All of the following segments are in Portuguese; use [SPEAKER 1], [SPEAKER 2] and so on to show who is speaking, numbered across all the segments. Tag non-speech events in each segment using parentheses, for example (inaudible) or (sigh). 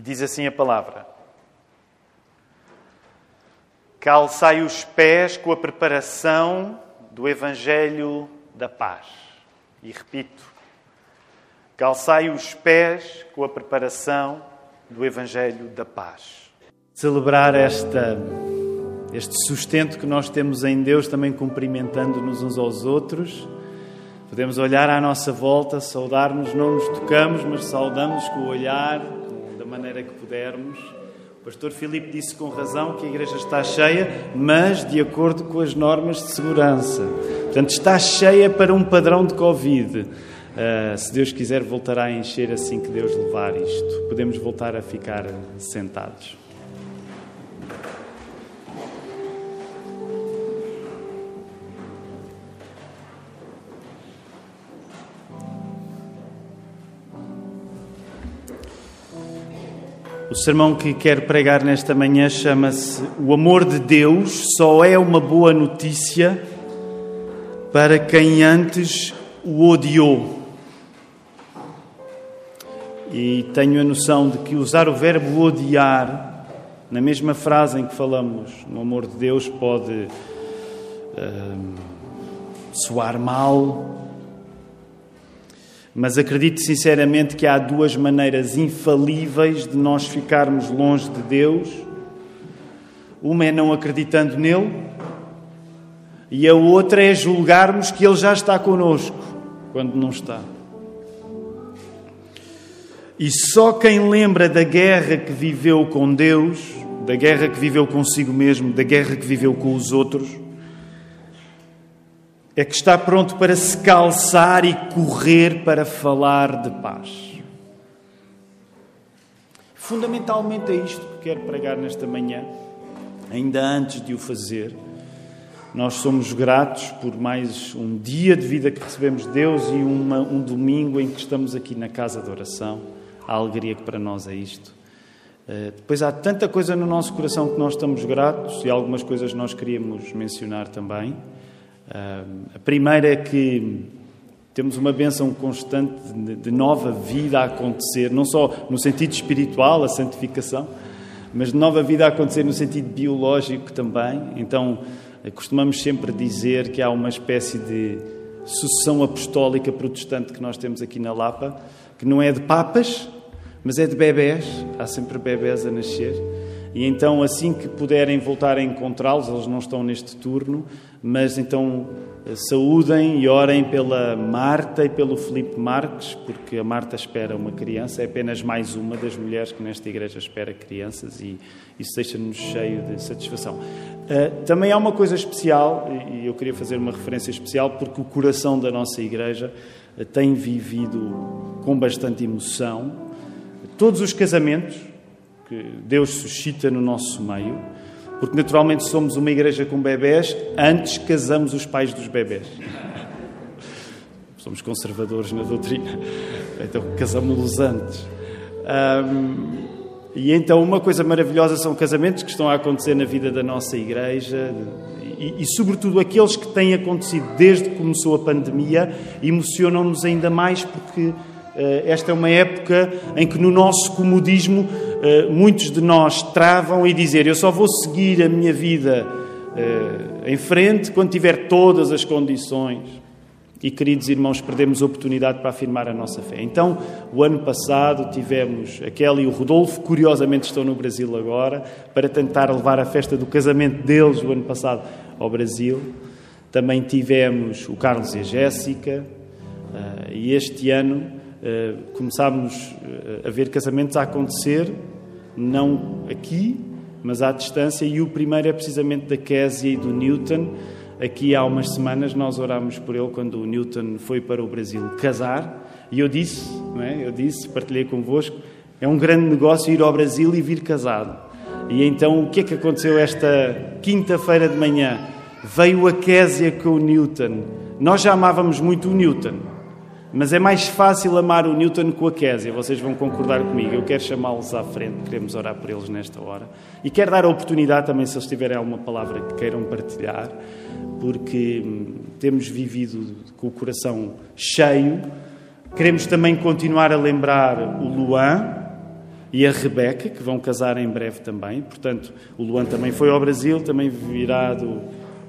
[SPEAKER 1] E diz assim a palavra: Calçai os pés com a preparação do Evangelho da paz. E repito, calçai os pés com a preparação do Evangelho da paz. Celebrar esta, este sustento que nós temos em Deus, também cumprimentando-nos uns aos outros. Podemos olhar à nossa volta, saudar-nos, não nos tocamos, mas saudamos com o olhar, maneira que pudermos. O pastor Filipe disse com razão que a igreja está cheia, mas de acordo com as normas de segurança. Portanto, está cheia para um padrão de Covid. Uh, se Deus quiser, voltará a encher assim que Deus levar isto. Podemos voltar a ficar sentados. O sermão que quero pregar nesta manhã chama-se O amor de Deus só é uma boa notícia para quem antes o odiou. E tenho a noção de que usar o verbo odiar na mesma frase em que falamos no amor de Deus pode uh, soar mal, mas acredito sinceramente que há duas maneiras infalíveis de nós ficarmos longe de Deus. Uma é não acreditando nele, e a outra é julgarmos que ele já está conosco quando não está. E só quem lembra da guerra que viveu com Deus, da guerra que viveu consigo mesmo, da guerra que viveu com os outros, é que está pronto para se calçar e correr para falar de paz. Fundamentalmente é isto que quero pregar nesta manhã, ainda antes de o fazer. Nós somos gratos por mais um dia de vida que recebemos de Deus e uma, um domingo em que estamos aqui na casa de oração. A alegria que para nós é isto. Uh, depois há tanta coisa no nosso coração que nós estamos gratos e algumas coisas nós queríamos mencionar também. A primeira é que temos uma bênção constante de nova vida a acontecer, não só no sentido espiritual, a santificação, mas de nova vida a acontecer no sentido biológico também. Então, costumamos sempre dizer que há uma espécie de sucessão apostólica protestante que nós temos aqui na Lapa, que não é de papas, mas é de bebés. Há sempre bebés a nascer. E então, assim que puderem voltar a encontrá-los, eles não estão neste turno, mas então eh, saúdem e orem pela Marta e pelo Felipe Marques, porque a Marta espera uma criança, é apenas mais uma das mulheres que nesta igreja espera crianças e isso deixa-nos cheio de satisfação. Uh, também há uma coisa especial, e eu queria fazer uma referência especial, porque o coração da nossa igreja uh, tem vivido com bastante emoção todos os casamentos que Deus suscita no nosso meio porque naturalmente somos uma igreja com bebés, antes casamos os pais dos bebés. Somos conservadores na doutrina, então casamos-los antes. Um, e então, uma coisa maravilhosa são casamentos que estão a acontecer na vida da nossa igreja e, e sobretudo, aqueles que têm acontecido desde que começou a pandemia, emocionam-nos ainda mais porque esta é uma época em que, no nosso comodismo, eh, muitos de nós travam e dizer: Eu só vou seguir a minha vida eh, em frente quando tiver todas as condições. E, queridos irmãos, perdemos a oportunidade para afirmar a nossa fé. Então, o ano passado tivemos a Kelly e o Rodolfo, curiosamente estão no Brasil agora, para tentar levar a festa do casamento deles, o ano passado, ao Brasil. Também tivemos o Carlos e a Jéssica, eh, e este ano começámos a ver casamentos a acontecer não aqui, mas à distância, e o primeiro é precisamente da Késia e do Newton. Aqui há umas semanas nós orámos por ele quando o Newton foi para o Brasil casar, e eu disse, não é? eu disse, partilhei convosco, é um grande negócio ir ao Brasil e vir casado. E então o que é que aconteceu esta quinta-feira de manhã? Veio a Késia com o Newton. Nós já amávamos muito o Newton, mas é mais fácil amar o Newton com a Késia, vocês vão concordar comigo. Eu quero chamá-los à frente, queremos orar por eles nesta hora. E quero dar a oportunidade também, se eles tiverem alguma palavra que queiram partilhar, porque hum, temos vivido com o coração cheio. Queremos também continuar a lembrar o Luan, e a Rebeca, que vão casar em breve também. Portanto, o Luan também foi ao Brasil, também virá do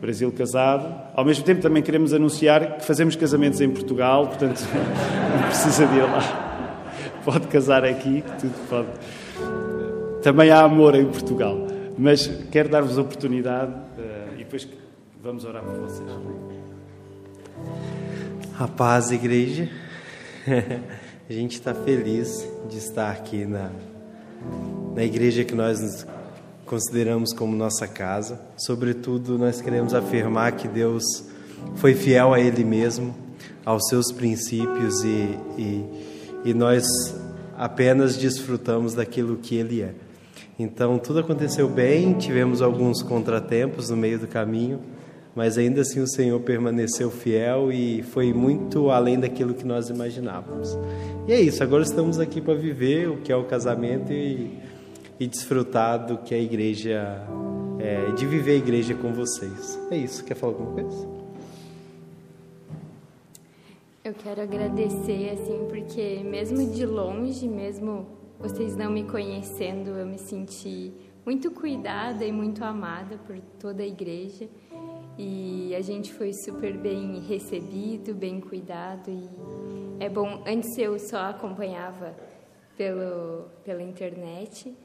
[SPEAKER 1] Brasil casado. Ao mesmo tempo, também queremos anunciar que fazemos casamentos em Portugal, portanto, (laughs) não precisa de ir lá. Pode casar aqui, tudo pode. Também há amor em Portugal. Mas quero dar-vos a oportunidade uh, e depois vamos orar por vocês.
[SPEAKER 2] A paz, igreja. (laughs) a gente está feliz de estar aqui na, na igreja que nós consideramos como nossa casa. Sobretudo, nós queremos afirmar que Deus foi fiel a Ele mesmo, aos seus princípios e, e, e nós apenas desfrutamos daquilo que Ele é. Então, tudo aconteceu bem, tivemos alguns contratempos no meio do caminho, mas ainda assim o Senhor permaneceu fiel e foi muito além daquilo que nós imaginávamos. E é isso, agora estamos aqui para viver o que é o casamento e, e desfrutar do que a igreja, é, de viver a igreja com vocês. É isso, quer falar alguma coisa?
[SPEAKER 3] Eu quero agradecer, assim, porque mesmo de longe, mesmo vocês não me conhecendo, eu me senti muito cuidada e muito amada por toda a igreja. E a gente foi super bem recebido, bem cuidado e é bom. Antes eu só acompanhava pelo pela internet,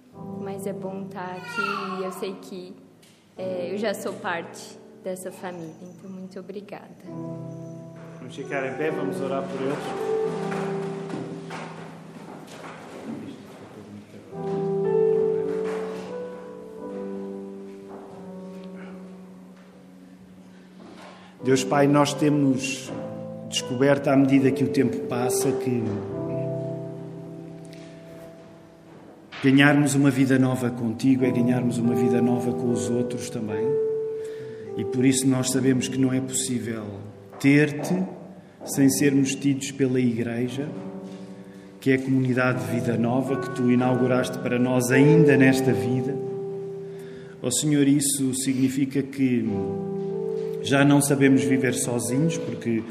[SPEAKER 3] mas é bom estar aqui e eu sei que é, eu já sou parte dessa família. Então muito obrigada.
[SPEAKER 1] Vamos ficar em pé, vamos orar por eles. Deus Pai, nós temos descoberto à medida que o tempo passa que ganharmos uma vida nova contigo é ganharmos uma vida nova com os outros também. E por isso nós sabemos que não é possível ter-te sem sermos tidos pela Igreja, que é a comunidade de vida nova que tu inauguraste para nós ainda nesta vida. Ó oh, Senhor, isso significa que já não sabemos viver sozinhos, porque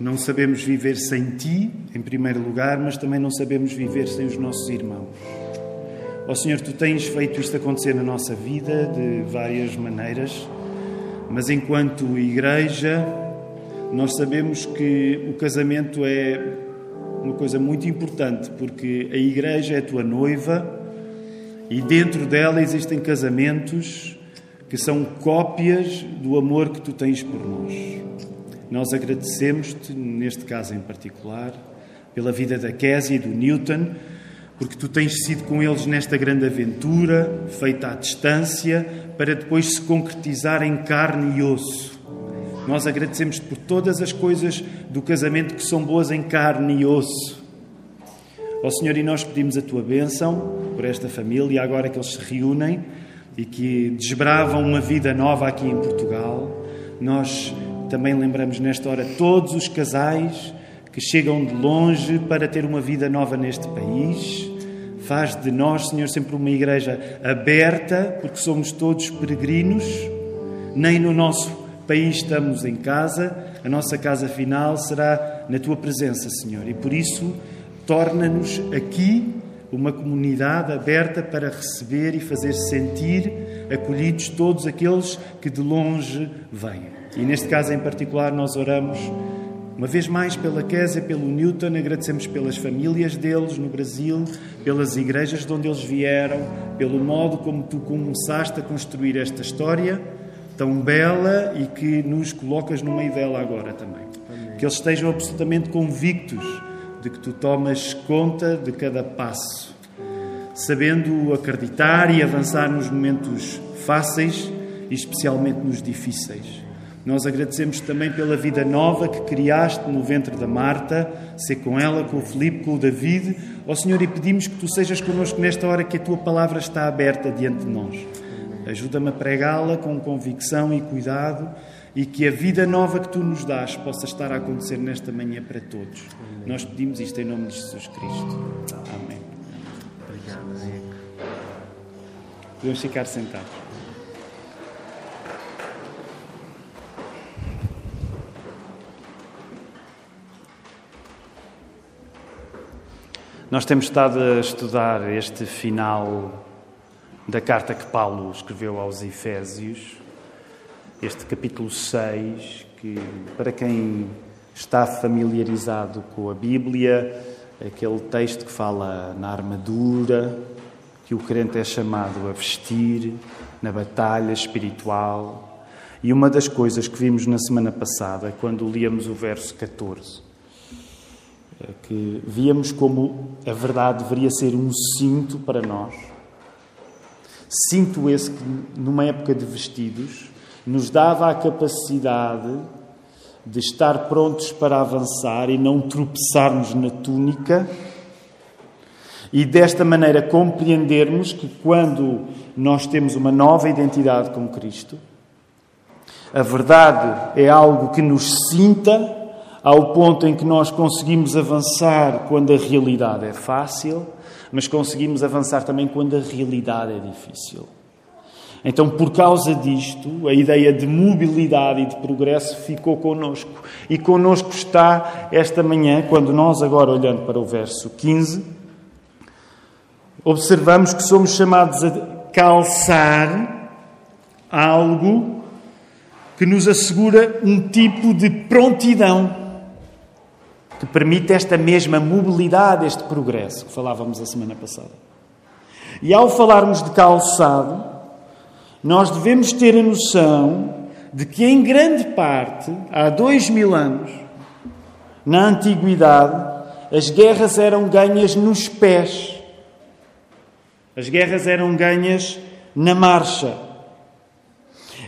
[SPEAKER 1] não sabemos viver sem Ti, em primeiro lugar, mas também não sabemos viver sem os nossos irmãos. Ó oh, Senhor, Tu tens feito isto acontecer na nossa vida de várias maneiras, mas enquanto igreja, nós sabemos que o casamento é uma coisa muito importante, porque a igreja é a tua noiva e dentro dela existem casamentos que são cópias do amor que tu tens por nós. Nós agradecemos-te, neste caso em particular, pela vida da Késia e do Newton, porque tu tens sido com eles nesta grande aventura, feita à distância, para depois se concretizar em carne e osso. Nós agradecemos-te por todas as coisas do casamento que são boas em carne e osso. Ó Senhor, e nós pedimos a tua bênção por esta família, agora que eles se reúnem e que desbravam uma vida nova aqui em Portugal. Nós também lembramos nesta hora todos os casais que chegam de longe para ter uma vida nova neste país. Faz de nós, Senhor, sempre uma igreja aberta, porque somos todos peregrinos, nem no nosso país estamos em casa, a nossa casa final será na tua presença, Senhor. E por isso, torna-nos aqui uma comunidade aberta para receber e fazer sentir acolhidos todos aqueles que de longe vêm. E neste caso em particular, nós oramos uma vez mais pela Késia, pelo Newton, agradecemos pelas famílias deles no Brasil, pelas igrejas de onde eles vieram, pelo modo como tu começaste a construir esta história tão bela e que nos colocas no meio dela agora também. Amém. Que eles estejam absolutamente convictos de que tu tomas conta de cada passo, sabendo acreditar e avançar nos momentos fáceis e especialmente nos difíceis. Nós agradecemos também pela vida nova que criaste no ventre da Marta, ser com ela, com o Filipe, com o David. Ó Senhor, e pedimos que tu sejas connosco nesta hora que a tua palavra está aberta diante de nós. Ajuda-me a pregá-la com convicção e cuidado e que a vida nova que tu nos dás possa estar a acontecer nesta manhã para todos. Amém. Nós pedimos isto em nome de Jesus Cristo. Amém. Obrigado, Zico. Podemos ficar sentados. Nós temos estado a estudar este final da carta que Paulo escreveu aos Efésios, este capítulo 6, que para quem está familiarizado com a Bíblia, aquele texto que fala na armadura, que o crente é chamado a vestir, na batalha espiritual. E uma das coisas que vimos na semana passada, quando líamos o verso 14, é que víamos como a verdade deveria ser um cinto para nós. Cinto esse que, numa época de vestidos, nos dava a capacidade de estar prontos para avançar e não tropeçarmos na túnica, e desta maneira compreendermos que quando nós temos uma nova identidade com Cristo, a verdade é algo que nos sinta ao ponto em que nós conseguimos avançar quando a realidade é fácil, mas conseguimos avançar também quando a realidade é difícil. Então, por causa disto, a ideia de mobilidade e de progresso ficou connosco. E connosco está esta manhã, quando nós, agora olhando para o verso 15, observamos que somos chamados a calçar algo que nos assegura um tipo de prontidão que permite esta mesma mobilidade, este progresso que falávamos a semana passada. E ao falarmos de calçado, nós devemos ter a noção de que, em grande parte, há dois mil anos, na antiguidade, as guerras eram ganhas nos pés. As guerras eram ganhas na marcha.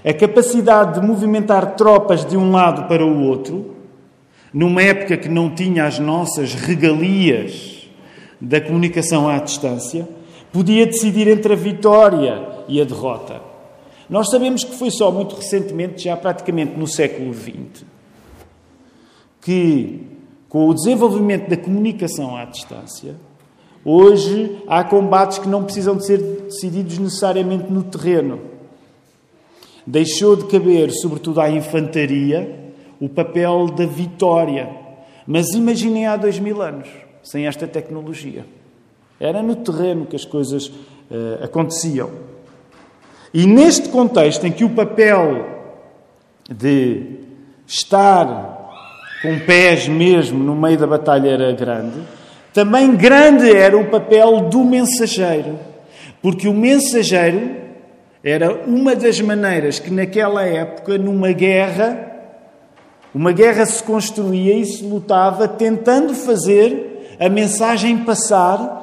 [SPEAKER 1] A capacidade de movimentar tropas de um lado para o outro numa época que não tinha as nossas regalias da comunicação à distância, podia decidir entre a vitória e a derrota. Nós sabemos que foi só muito recentemente, já praticamente no século XX, que com o desenvolvimento da comunicação à distância, hoje há combates que não precisam de ser decididos necessariamente no terreno. Deixou de caber, sobretudo à infantaria, o papel da vitória. Mas imaginem há dois mil anos, sem esta tecnologia. Era no terreno que as coisas uh, aconteciam. E neste contexto em que o papel de estar com pés mesmo no meio da batalha era grande, também grande era o papel do mensageiro. Porque o mensageiro era uma das maneiras que, naquela época, numa guerra, uma guerra se construía e se lutava tentando fazer a mensagem passar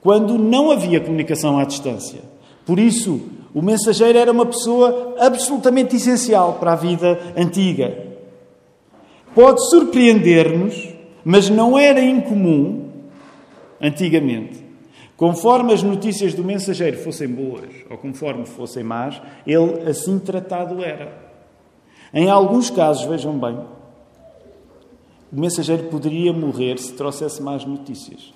[SPEAKER 1] quando não havia comunicação à distância. Por isso, o mensageiro era uma pessoa absolutamente essencial para a vida antiga. Pode surpreender-nos, mas não era incomum, antigamente, conforme as notícias do mensageiro fossem boas ou conforme fossem más, ele assim tratado era. Em alguns casos, vejam bem, o mensageiro poderia morrer se trouxesse más notícias.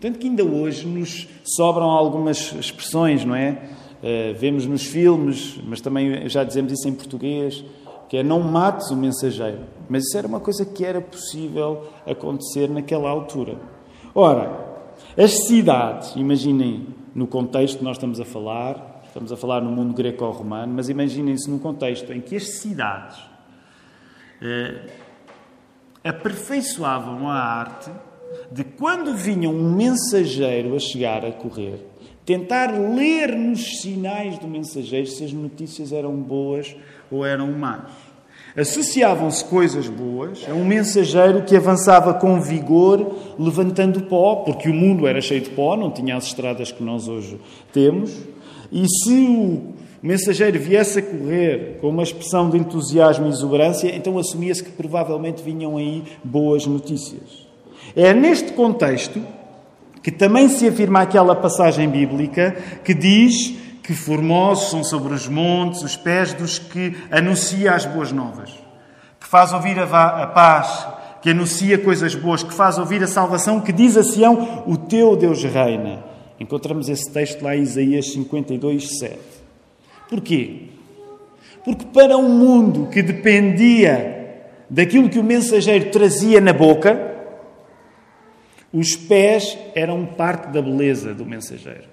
[SPEAKER 1] Tanto que ainda hoje nos sobram algumas expressões, não é? Uh, vemos nos filmes, mas também já dizemos isso em português, que é não mates o mensageiro. Mas isso era uma coisa que era possível acontecer naquela altura. Ora, as cidades, imaginem no contexto que nós estamos a falar, Estamos a falar no mundo greco-romano, mas imaginem-se num contexto em que as cidades eh, aperfeiçoavam a arte de quando vinha um mensageiro a chegar a correr, tentar ler nos sinais do mensageiro se as notícias eram boas ou eram más. Associavam-se coisas boas a um mensageiro que avançava com vigor, levantando pó, porque o mundo era cheio de pó, não tinha as estradas que nós hoje temos. E se o mensageiro viesse a correr com uma expressão de entusiasmo e exuberância, então assumia-se que provavelmente vinham aí boas notícias. É neste contexto que também se afirma aquela passagem bíblica que diz que formosos são sobre os montes os pés dos que anuncia as boas novas, que faz ouvir a, paz, que anuncia coisas boas, que faz ouvir a salvação, que diz a Sião: O teu Deus reina. Encontramos esse texto lá em Isaías 52, 7. Porquê? Porque para um mundo que dependia daquilo que o mensageiro trazia na boca, Os pés eram parte da beleza do mensageiro.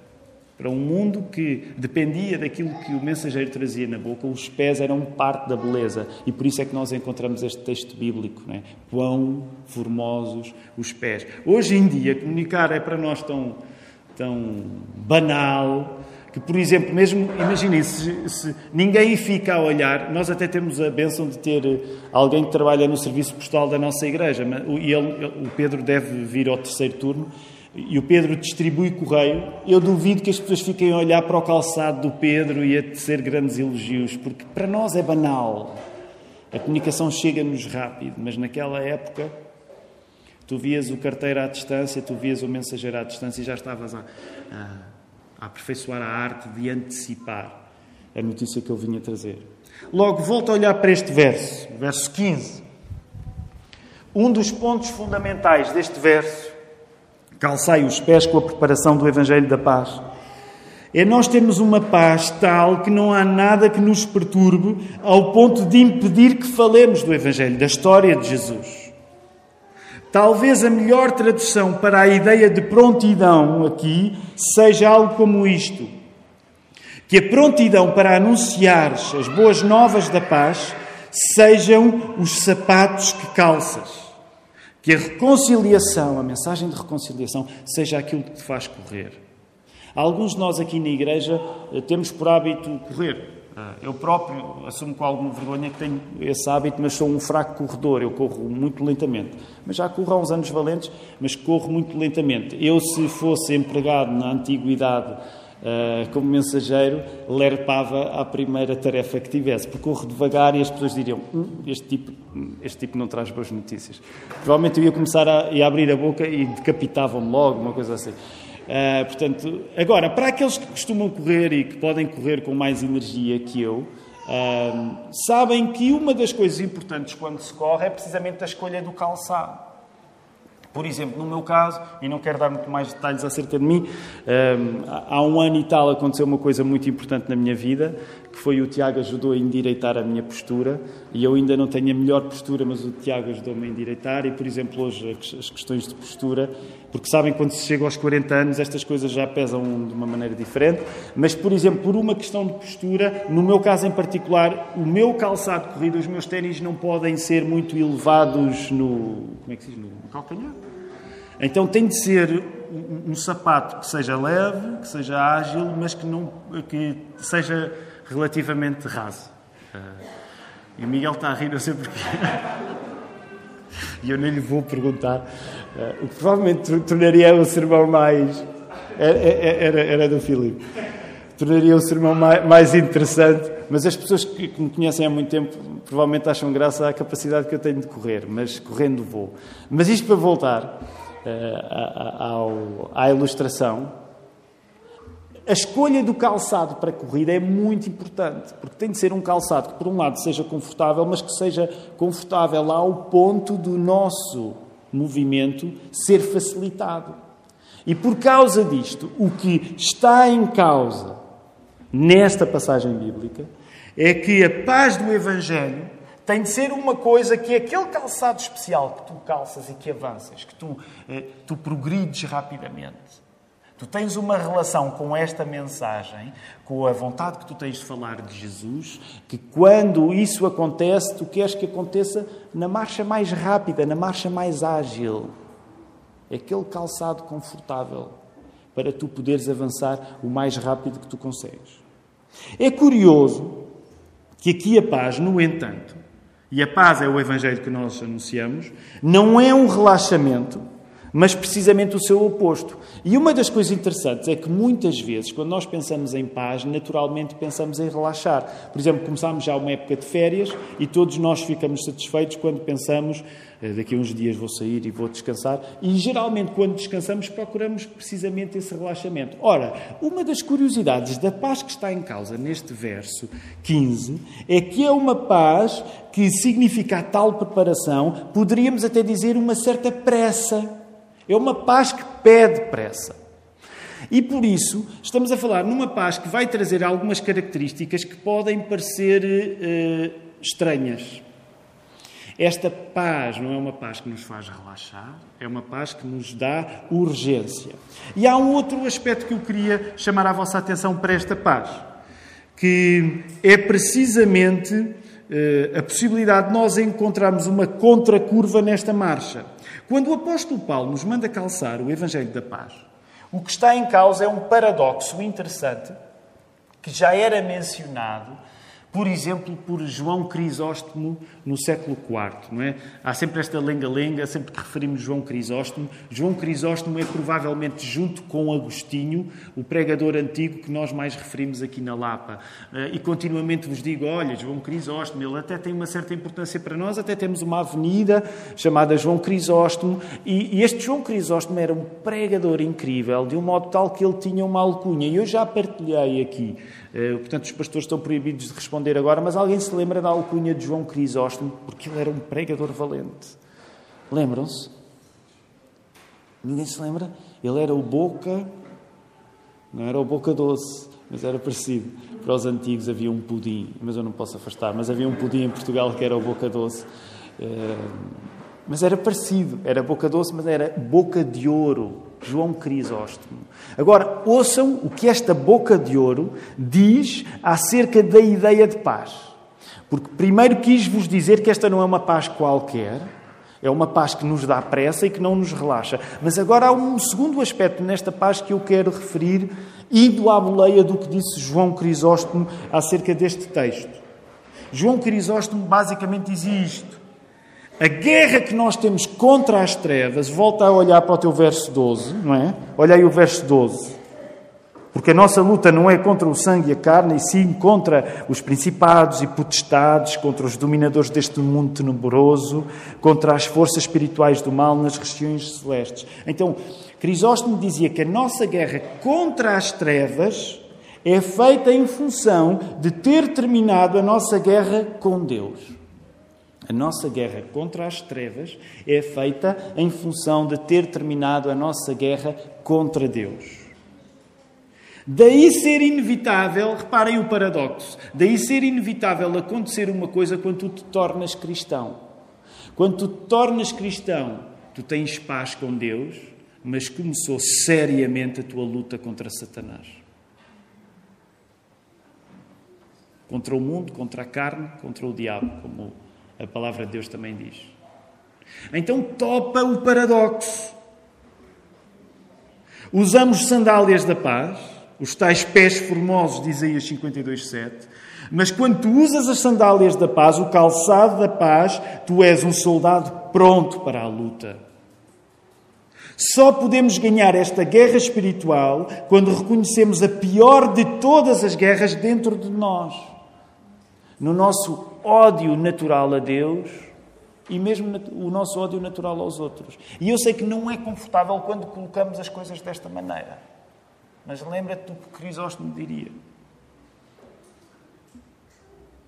[SPEAKER 1] Para um mundo que dependia daquilo que o mensageiro trazia na boca, os pés eram parte da beleza. E por isso é que nós encontramos este texto bíblico. Não é? Quão formosos os pés. Hoje em dia, comunicar é para nós tão, tão banal que, por exemplo, mesmo, imaginem, se, se, ninguém fica a olhar, nós até temos a benção de ter alguém que trabalha no serviço postal da nossa igreja, e ele, o Pedro deve vir ao terceiro turno, e o Pedro distribui correio, eu duvido que as pessoas fiquem a olhar para o calçado do Pedro e a tecer grandes elogios, porque para nós é banal. A comunicação chega-nos rápido, mas naquela época tu vias o carteiro à distância, tu vias o mensageiro à distância e já estavas a, a, a aperfeiçoar a arte de antecipar a notícia que eu vinha trazer. Logo, volto a olhar para este verso, verso 15. Um dos pontos fundamentais deste verso calçai os pés com a preparação do Evangelho da Paz. É nós termos uma paz tal que não há nada que nos perturbe ao ponto de impedir que falemos do Evangelho, da história de Jesus. Talvez a melhor tradução para a ideia de prontidão aqui seja algo como isto: que a prontidão para anunciar as boas novas da paz sejam os sapatos que calças. Que a reconciliação, a mensagem de reconciliação, seja aquilo que te faz correr. Alguns de nós aqui na igreja eh, temos por hábito correr. Ah, eu próprio assumo com alguma vergonha que tenho esse hábito, mas sou um fraco corredor. Eu corro muito lentamente. Mas já corro há uns anos valentes, mas corro muito lentamente. Eu, se fosse empregado na antiguidade uh, como mensageiro, lerpava a primeira tarefa que tivesse, porque corro devagar e as pessoas diriam: hum, este, tipo, este tipo não traz boas notícias. Provavelmente eu ia começar a, a abrir a boca e decapitavam-me logo, uma coisa assim. Uh, portanto, agora, para aqueles que costumam correr e que podem correr com mais energia que eu, uh, sabem que uma das coisas importantes quando se corre é precisamente a escolha do calçado. Por exemplo, no meu caso, e não quero dar muito mais detalhes acerca de mim, há um ano e tal aconteceu uma coisa muito importante na minha vida, que foi o Tiago ajudou a endireitar a minha postura, e eu ainda não tenho a melhor postura, mas o Tiago ajudou-me a endireitar, e por exemplo, hoje as questões de postura, porque sabem, quando se chega aos 40 anos, estas coisas já pesam de uma maneira diferente, mas por exemplo, por uma questão de postura, no meu caso em particular, o meu calçado de corrida, os meus ténis não podem ser muito elevados no. Como é que se diz? No calcanhar? Então tem de ser um, sapato que seja leve, que seja ágil, mas que, não, que seja relativamente raso. E o Miguel está a rir, não sei porquê. e eu nem lhe vou perguntar. Uh, o que provavelmente tornaria o sermão mais. Era, era, era do Filipe. Tornaria o sermão mais, mais interessante, mas as pessoas que, que me conhecem há muito tempo provavelmente acham graça à capacidade que eu tenho de correr, mas correndo vou. Mas isto para voltar uh, à ilustração, a escolha do calçado para corrida é muito importante, porque tem de ser um calçado que, por um lado, seja confortável, mas que seja confortável ao ponto do nosso movimento ser facilitado. E por causa disto, o que está em causa nesta passagem bíblica é que a paz do Evangelho tem de ser uma coisa que é aquele calçado especial que tu calças e que avanças, que tu, eh, tu progrides rapidamente. Tu tens uma relação com esta mensagem, com a vontade que tu tens de falar de Jesus, que quando isso acontece, tu queres que aconteça na marcha mais rápida, na marcha mais ágil. Aquele calçado confortável para tu poderes avançar o mais rápido que tu consegues. É curioso que aqui a paz, no entanto, e a paz é o Evangelho que nós anunciamos, não é um relaxamento, mas precisamente o seu oposto. E uma das coisas interessantes é que muitas vezes, quando nós pensamos em paz, naturalmente pensamos em relaxar. Por exemplo, começámos já uma época de férias e todos nós ficamos satisfeitos quando pensamos eh, daqui a uns dias vou sair e vou descansar. E geralmente, quando descansamos, procuramos precisamente esse relaxamento. Ora, uma das curiosidades da paz que está em causa neste verso 15 é que é uma paz que significa a tal preparação, poderíamos até dizer uma certa pressa. É uma paz que pede pressa. E por isso, estamos a falar numa paz que vai trazer algumas características que podem parecer uh, estranhas. Esta paz não é uma paz que nos faz relaxar, é uma paz que nos dá urgência. E há um outro aspecto que eu queria chamar a vossa atenção para esta paz, que é precisamente eh, a possibilidade de nós encontrarmos uma contracurva nesta marcha. Quando o apóstolo Paulo nos manda calçar o Evangelho da Paz, o que está em causa é um paradoxo interessante que já era mencionado por exemplo, por João Crisóstomo no século IV. Não é? Há sempre esta lenga-lenga, sempre que referimos João Crisóstomo. João Crisóstomo é provavelmente, junto com Agostinho, o pregador antigo que nós mais referimos aqui na Lapa. Eh, e continuamente vos digo: olha, João Crisóstomo, ele até tem uma certa importância para nós, até temos uma avenida chamada João Crisóstomo. E este João Crisóstomo era um pregador incrível, de um modo tal que ele tinha uma alcunha. E eu já partilhei aqui eh, portanto, os pastores estão proibidos de responder agora, mas alguém se lembra da alcunha de João Crisóstomo? Porque ele era um pregador valente. Lembram-se? Ninguém se lembra? Ele era o boca, não era o boca doce, mas era parecido. Para os antigos havia um pudim, mas eu não posso afastar, mas havia um pudim em Portugal que era o boca doce. Eh, mas era parecido, era boca doce, mas era boca de ouro. João Crisóstomo. Agora, ouçam o que esta boca de ouro diz acerca da ideia de paz. Porque primeiro quis vos dizer que esta não é uma paz qualquer, é uma paz que nos dá pressa e que não nos relaxa. Mas agora há um segundo aspecto nesta paz que eu quero referir, indo à boleia do que disse João Crisóstomo acerca deste texto. João Crisóstomo basicamente diz isto. A guerra que nós temos contra as trevas, volta a olhar para o teu verso 12, não é? Olha aí o verso 12. Porque a nossa luta não é contra o sangue e a carne, e sim contra os principados e potestades, contra os dominadores deste mundo tenebroso, contra as forças espirituais do mal nas regiões celestes. Então, Crisóstomo dizia que a nossa guerra contra as trevas é feita em função de ter terminado a nossa guerra com Deus. A nossa guerra contra as trevas é feita em função de ter terminado a nossa guerra contra Deus. Daí ser inevitável, reparem o paradoxo, daí ser inevitável acontecer uma coisa quando tu te tornas cristão. Quando tu te tornas cristão, tu tens paz com Deus, mas começou seriamente a tua luta contra Satanás. Contra o mundo, contra a carne, contra o diabo, como a palavra de Deus também diz. Então topa o paradoxo. Usamos sandálias da paz, os tais pés formosos de Isaías 52,7, mas quando tu usas as sandálias da paz, o calçado da paz, tu és um soldado pronto para a luta. Só podemos ganhar esta guerra espiritual quando reconhecemos a pior de todas as guerras dentro de nós. No nosso ódio natural a Deus e mesmo o nosso ódio natural aos outros. E eu sei que não é confortável quando colocamos as coisas desta maneira. Mas lembra-te do que Crisóstomo diria.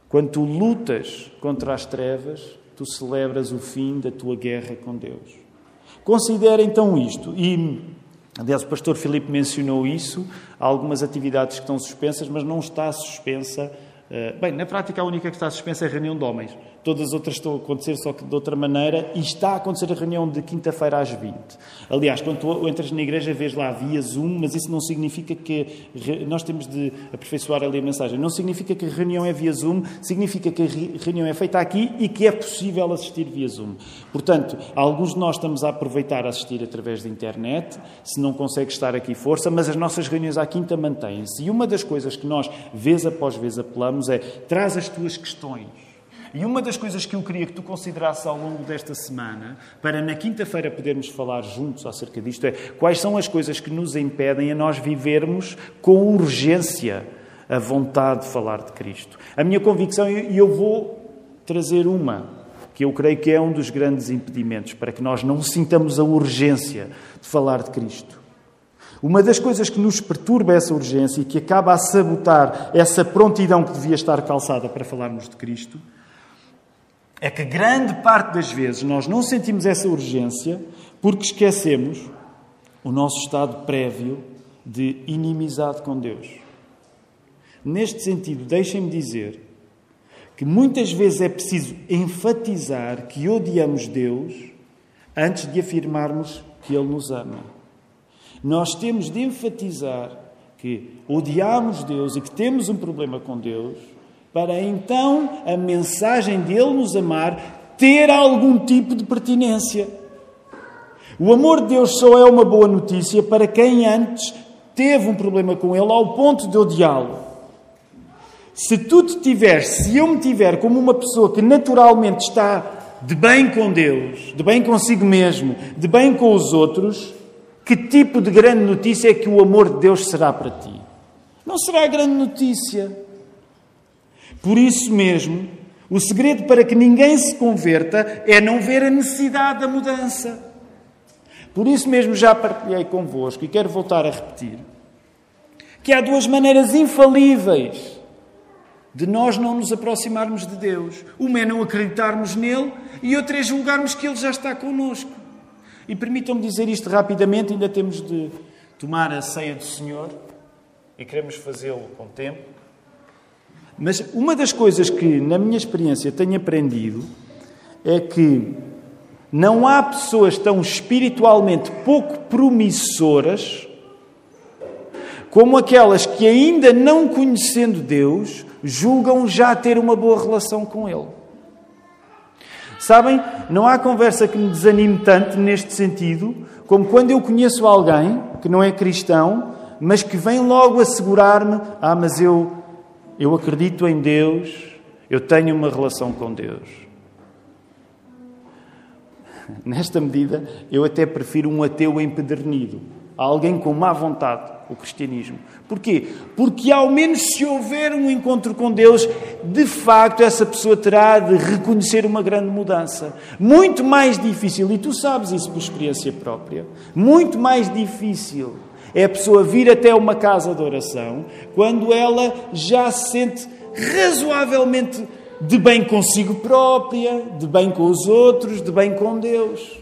[SPEAKER 1] Quando tu lutas contra as trevas, tu celebras o fim da tua guerra com Deus. Considera então isto. E, aliás, o pastor Filipe mencionou isso. Há algumas atividades que estão suspensas, mas não está suspensa bem, na prática a única que está suspensa é a reunião de homens. Todas as outras estão a acontecer, só que de outra maneira, e está a acontecer a reunião de quinta-feira às 20. Aliás, quando tu entras na igreja, vês lá via Zoom, mas isso não significa que. Nós temos de aperfeiçoar ali a mensagem. Não significa que a reunião é via Zoom, significa que a reunião é feita aqui e que é possível assistir via Zoom. Portanto, alguns de nós estamos a aproveitar a assistir através da internet, se não consegue estar aqui, força, mas as nossas reuniões à quinta mantêm-se. E uma das coisas que nós, vez após vez, apelamos é traz as tuas questões e uma das coisas que eu queria que tu considerasses ao longo desta semana, para na quinta-feira podermos falar juntos acerca disto, é quais são as coisas que nos impedem a nós vivermos com urgência a vontade de falar de Cristo. A minha convicção, e eu vou trazer uma, que eu creio que é um dos grandes impedimentos para que nós não sintamos a urgência de falar de Cristo. Uma das coisas que nos perturba essa urgência e que acaba a sabotar essa prontidão que devia estar calçada para falarmos de Cristo é que grande parte das vezes nós não sentimos essa urgência porque esquecemos o nosso estado prévio de inimizade com Deus. Neste sentido, deixem-me dizer que muitas vezes é preciso enfatizar que odiamos Deus antes de afirmarmos que Ele nos ama. Nós temos de enfatizar que odiamos Deus e que temos um problema com Deus, para então a mensagem de Ele nos amar ter algum tipo de pertinência. O amor de Deus só é uma boa notícia para quem antes teve um problema com Ele ao ponto de odiá-lo. Se tu te tiveres, se eu me tiver como uma pessoa que naturalmente está de bem com Deus, de bem consigo mesmo, de bem com os outros, que tipo de grande notícia é que o amor de Deus será para ti? Não será grande notícia. Por isso mesmo, o segredo para que ninguém se converta é não ver a necessidade da mudança. Por isso mesmo já partilhei convosco e quero voltar a repetir que há duas maneiras infalíveis de nós não nos aproximarmos de Deus. Uma é não acreditarmos nele e outra é julgarmos que ele já está connosco. E permitam-me dizer isto rapidamente, ainda temos de tomar a ceia do Senhor e queremos fazê-lo com tempo. Mas uma das coisas que, na minha experiência, tenho aprendido é que não há pessoas tão espiritualmente pouco promissoras como aquelas que, ainda não conhecendo Deus, julgam já ter uma boa relação com Ele. Sabem, não há conversa que me desanime tanto neste sentido como quando eu conheço alguém que não é cristão, mas que vem logo assegurar-me: ah, mas eu, eu acredito em Deus, eu tenho uma relação com Deus. Nesta medida, eu até prefiro um ateu empedernido, alguém com má vontade, o cristianismo. Porquê? Porque ao menos se houver um encontro com Deus, de facto essa pessoa terá de reconhecer uma grande mudança. Muito mais difícil, e tu sabes isso por experiência própria, muito mais difícil é a pessoa vir até uma casa de oração quando ela já se sente razoavelmente de bem consigo própria, de bem com os outros, de bem com Deus.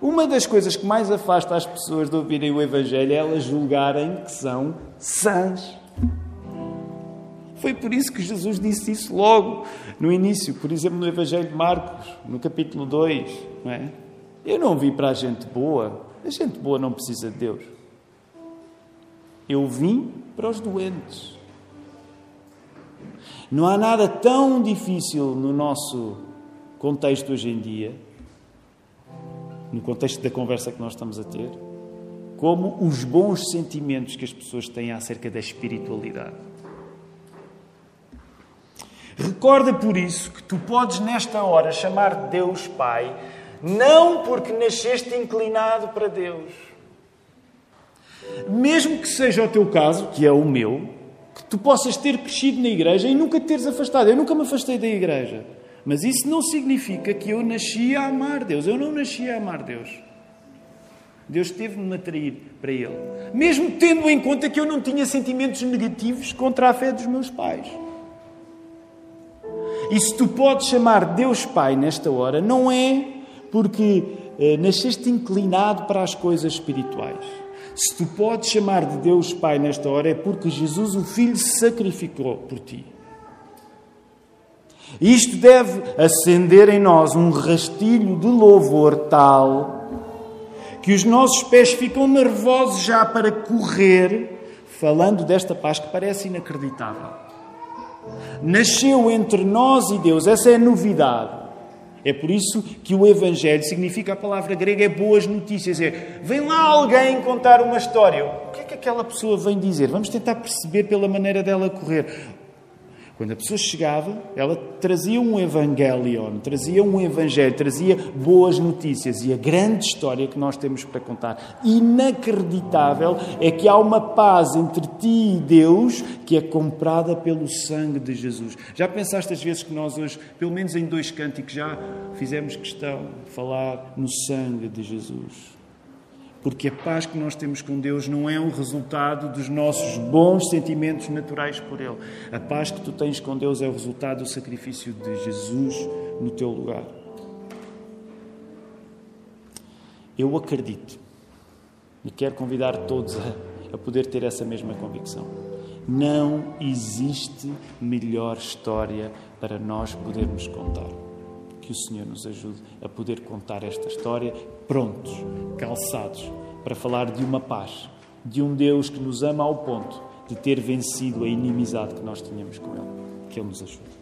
[SPEAKER 1] Uma das coisas que mais afasta as pessoas de ouvirem o Evangelho é elas julgarem que são sãs. Foi por isso que Jesus disse isso logo no início, por exemplo, no Evangelho de Marcos, no capítulo 2. Não é? Eu não vim para a gente boa. A gente boa não precisa de Deus. Eu vim para os doentes. Não há nada tão difícil no nosso contexto hoje em dia, no contexto da conversa que nós estamos a ter, como os bons sentimentos que as pessoas têm acerca da espiritualidade. Recorda por isso que tu podes, nesta hora, chamar Deus Pai, não porque nasceste inclinado para Deus. Mesmo que seja o teu caso, que é o meu, que tu possas ter crescido na igreja e nunca te teres afastado. Eu nunca me afastei da igreja. Mas isso não significa que eu nasci a amar Deus. Eu não nasci a amar Deus. Deus teve-me a atrair para Ele. Mesmo tendo em conta que eu não tinha sentimentos negativos contra a fé dos meus pais. E se tu podes chamar Deus Pai nesta hora, não é porque eh, nasceste inclinado para as coisas espirituais se tu podes chamar de Deus Pai nesta hora, é porque Jesus, o Filho, se sacrificou por ti. Isto deve acender em nós um rastilho de louvor tal que os nossos pés ficam nervosos já para correr, falando desta paz que parece inacreditável. Nasceu entre nós e Deus, essa é a novidade. É por isso que o Evangelho significa a palavra grega é boas notícias. É vem lá alguém contar uma história. O que é que aquela pessoa vem dizer? Vamos tentar perceber pela maneira dela correr. Quando a pessoa chegava, ela trazia um evangelion, trazia um evangelho, trazia boas notícias. E a grande história que nós temos para contar, inacreditável, é que há uma paz entre ti e Deus que é comprada pelo sangue de Jesus. Já pensaste às vezes que nós hoje, pelo menos em dois cânticos, já fizemos questão de falar no sangue de Jesus? Porque a paz que nós temos com Deus não é um resultado dos nossos bons sentimentos naturais por Ele. A paz que tu tens com Deus é o resultado do sacrifício de Jesus no teu lugar. Eu acredito e quero convidar todos a, a poder ter essa mesma convicção. Não existe melhor história para nós podermos contar que o Senhor nos ajude a poder contar esta história prontos, calçados, para falar de uma paz, de um Deus que nos ama ao ponto de ter vencido a inimizade que nós tínhamos com Ele. Que Ele nos ajude.